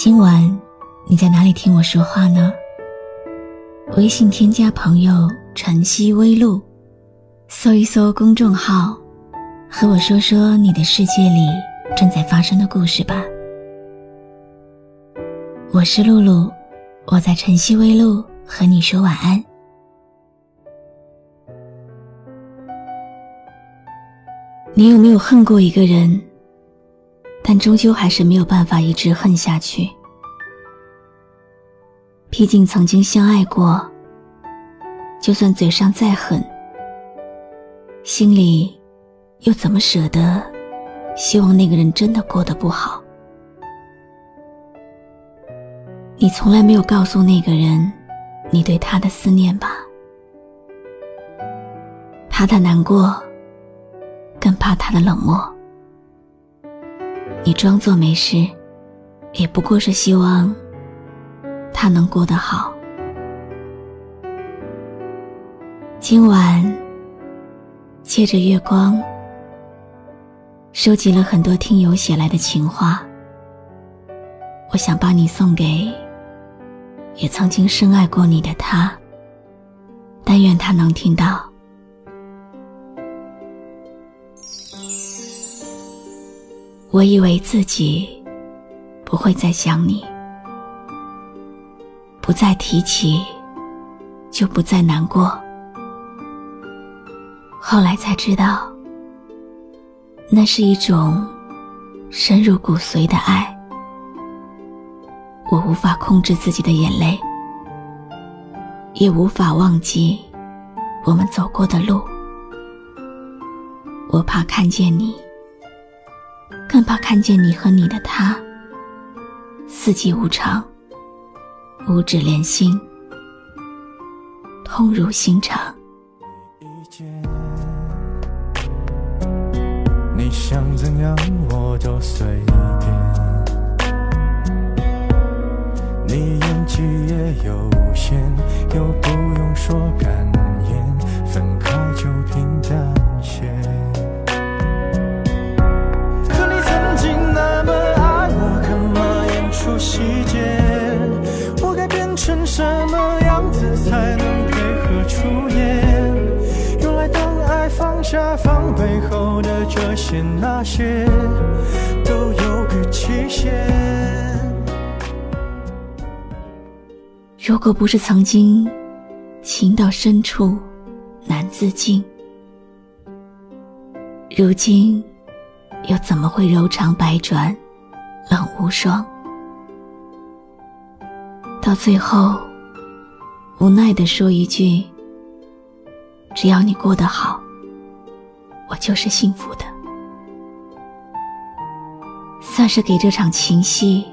今晚你在哪里听我说话呢？微信添加朋友“晨曦微露”，搜一搜公众号，和我说说你的世界里正在发生的故事吧。我是露露，我在晨曦微露和你说晚安。你有没有恨过一个人？但终究还是没有办法一直恨下去。毕竟曾经相爱过，就算嘴上再狠，心里又怎么舍得希望那个人真的过得不好？你从来没有告诉那个人你对他的思念吧？怕他难过，更怕他的冷漠。你装作没事，也不过是希望他能过得好。今晚借着月光，收集了很多听友写来的情话，我想把你送给也曾经深爱过你的他，但愿他能听到。我以为自己不会再想你，不再提起，就不再难过。后来才知道，那是一种深入骨髓的爱。我无法控制自己的眼泪，也无法忘记我们走过的路。我怕看见你。更怕看见你和你的他，四季无常，五指连心，痛入心肠。你想怎样我都随便，你演技也有限，又不用说感这些那些，都有个期限。如果不是曾经情到深处难自禁，如今又怎么会柔肠百转冷无双？到最后，无奈的说一句：“只要你过得好，我就是幸福的。”算是给这场情戏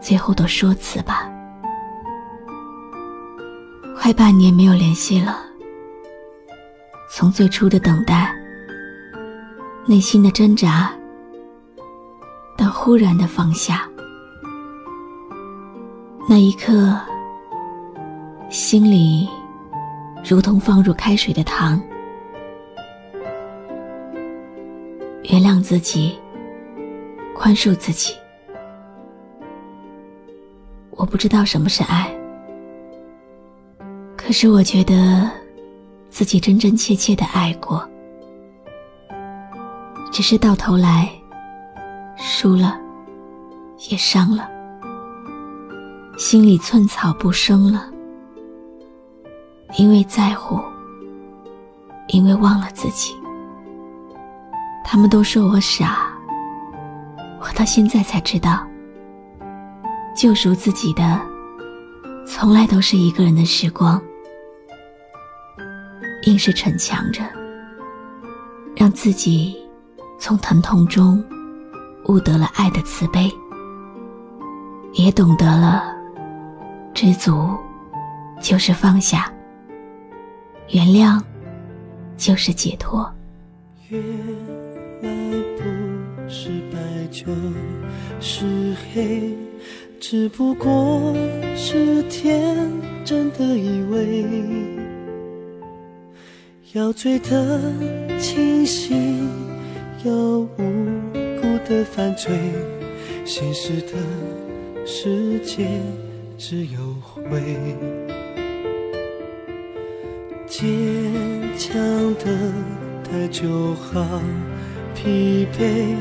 最后的说辞吧。快半年没有联系了，从最初的等待、内心的挣扎，到忽然的放下。那一刻，心里如同放入开水的糖。原谅自己，宽恕自己。我不知道什么是爱，可是我觉得自己真真切切的爱过，只是到头来输了，也伤了。心里寸草不生了，因为在乎，因为忘了自己。他们都说我傻，我到现在才知道，救赎自己的，从来都是一个人的时光，硬是逞强着，让自己从疼痛中悟得了爱的慈悲。也懂得了，知足就是放下，原谅就是解脱。就是黑，只不过是天真的以为，要醉得清醒，要无辜的犯罪，现实的。世界只有灰，坚强的太久好疲惫，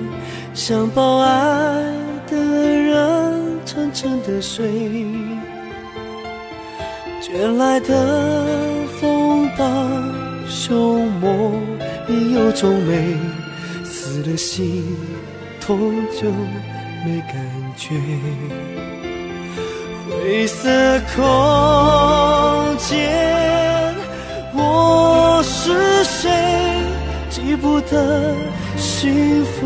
想抱爱的人沉沉的睡，卷来的风暴凶猛已有种美，死了心痛就没感觉。灰色空间，不得幸福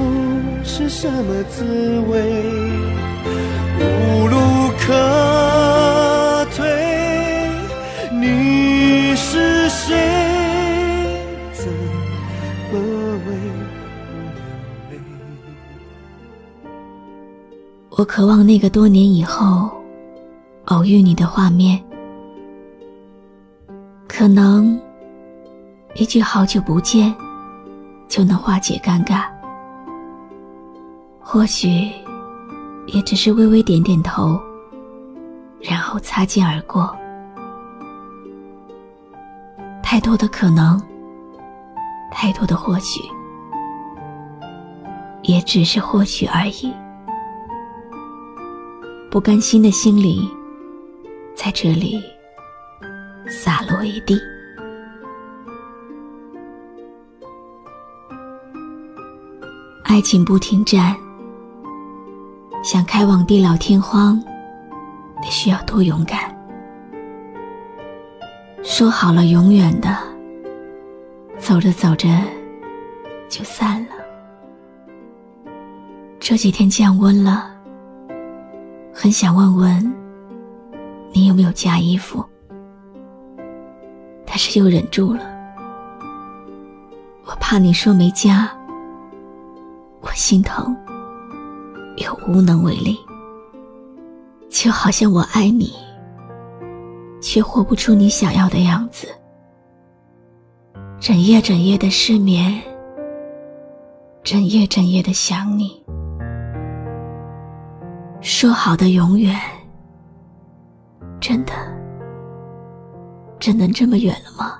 是什么滋味，无路可退。你是谁？怎么为？我渴望那个多年以后。偶遇你的画面，可能一句“好久不见”就能化解尴尬，或许也只是微微点点头，然后擦肩而过。太多的可能，太多的或许，也只是或许而已。不甘心的心里。在这里洒落一地，爱情不停站，想开往地老天荒，得需要多勇敢。说好了永远的，走着走着就散了。这几天降温了，很想问问。你有没有加衣服？但是又忍住了，我怕你说没加，心疼，又无能为力。就好像我爱你，却活不出你想要的样子，整夜整夜的失眠，整夜整夜的想你，说好的永远。真的，真能这么远了吗？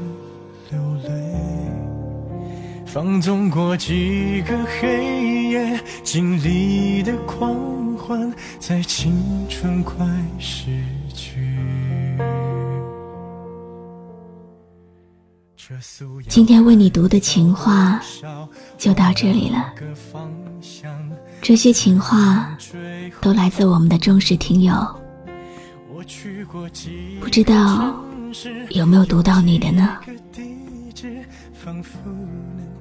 放纵过几个黑夜，经历的狂欢，在青春快逝去。今天为你读的情话就到这里了。这些情话都来自我们的忠实听友，不知道。有没有读到你的呢？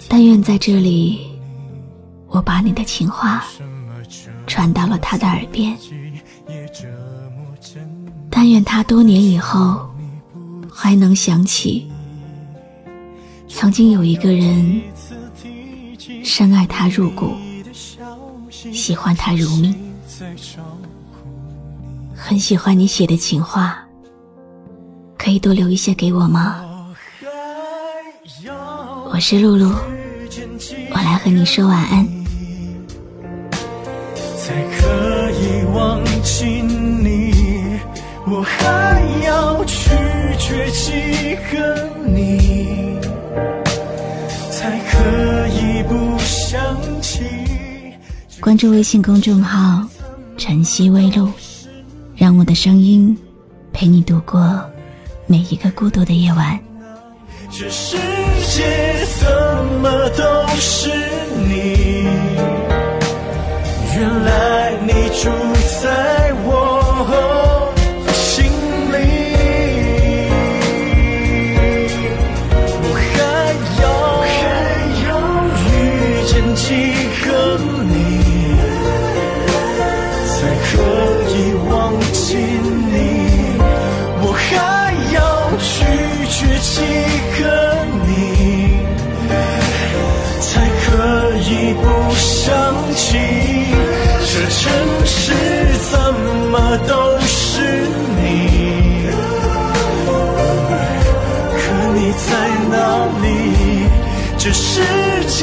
但愿在这里，我把你的情话传到了他的耳边。但愿他多年以后还能想起，曾经有一个人深爱他入骨，喜欢他如命，很喜欢你写的情话。可以多留一些给我吗？我是露露，我来和你说晚安。才可以忘记你，我还要几个你，才可以不想起。关注微信公众号“晨曦微露”，让我的声音。陪你度过每一个孤独的夜晚。这世界怎么都是你？原来你住在起？这城市怎么都是你？可你在哪里？这世界